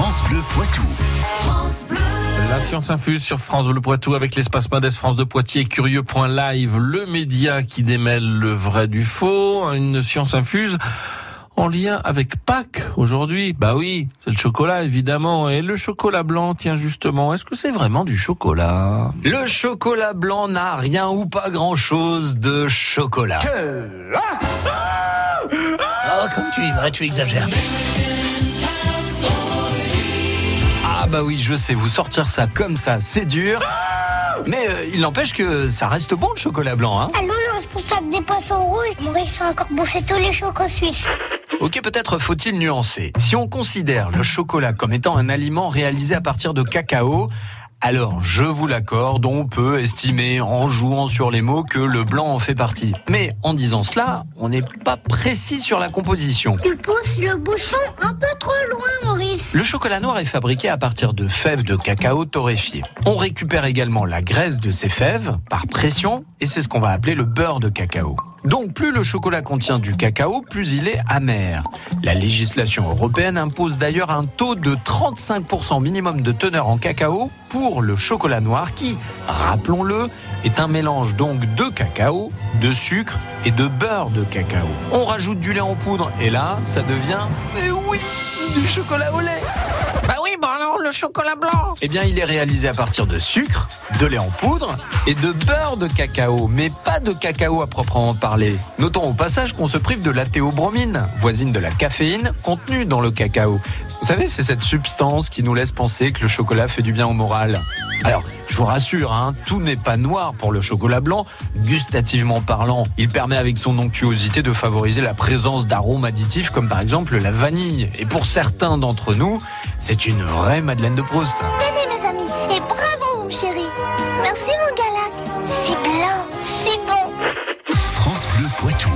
France Bleu Poitou. La science infuse sur France Bleu Poitou avec l'espace Mendes France de Poitiers, curieux.live, le média qui démêle le vrai du faux, une science infuse en lien avec Pâques aujourd'hui. Bah oui, c'est le chocolat évidemment. Et le chocolat blanc, tiens justement, est-ce que c'est vraiment du chocolat Le chocolat blanc n'a rien ou pas grand-chose de chocolat. Oh, comme tu y vas, tu exagères. Ah bah oui, je sais, vous sortir ça comme ça, c'est dur. Mais euh, il n'empêche que ça reste bon le chocolat blanc. Hein Ah non, le responsable des poissons rouges, Maurice a encore bouffé tous les chocos suisses. ok, peut-être faut-il nuancer. Si on considère le chocolat comme étant un aliment réalisé à partir de cacao, alors je vous l'accorde, on peut estimer en jouant sur les mots que le blanc en fait partie. Mais en disant cela, on n'est pas précis sur la composition. Tu pousses le bouchon un peu trop loin, Maurice. Le chocolat noir est fabriqué à partir de fèves de cacao torréfiées. On récupère également la graisse de ces fèves par pression et c'est ce qu'on va appeler le beurre de cacao. Donc plus le chocolat contient du cacao, plus il est amer. La législation européenne impose d'ailleurs un taux de 35% minimum de teneur en cacao pour le chocolat noir qui, rappelons-le, est un mélange donc de cacao, de sucre et de beurre de cacao. On rajoute du lait en poudre et là, ça devient, mais oui, du chocolat au lait. Bah chocolat blanc. Eh bien, il est réalisé à partir de sucre, de lait en poudre et de beurre de cacao, mais pas de cacao à proprement parler. Notons au passage qu'on se prive de la théobromine, voisine de la caféine contenue dans le cacao. Vous savez, c'est cette substance qui nous laisse penser que le chocolat fait du bien au moral. Alors, je vous rassure, hein, tout n'est pas noir pour le chocolat blanc. Gustativement parlant, il permet avec son onctuosité de favoriser la présence d'arômes additifs comme par exemple la vanille. Et pour certains d'entre nous, c'est une vraie Madeleine de Proust. Tenez, mes amis, et bravo, mon chéri. Merci, mon galac. C'est blanc, c'est bon. France Bleu Poitou.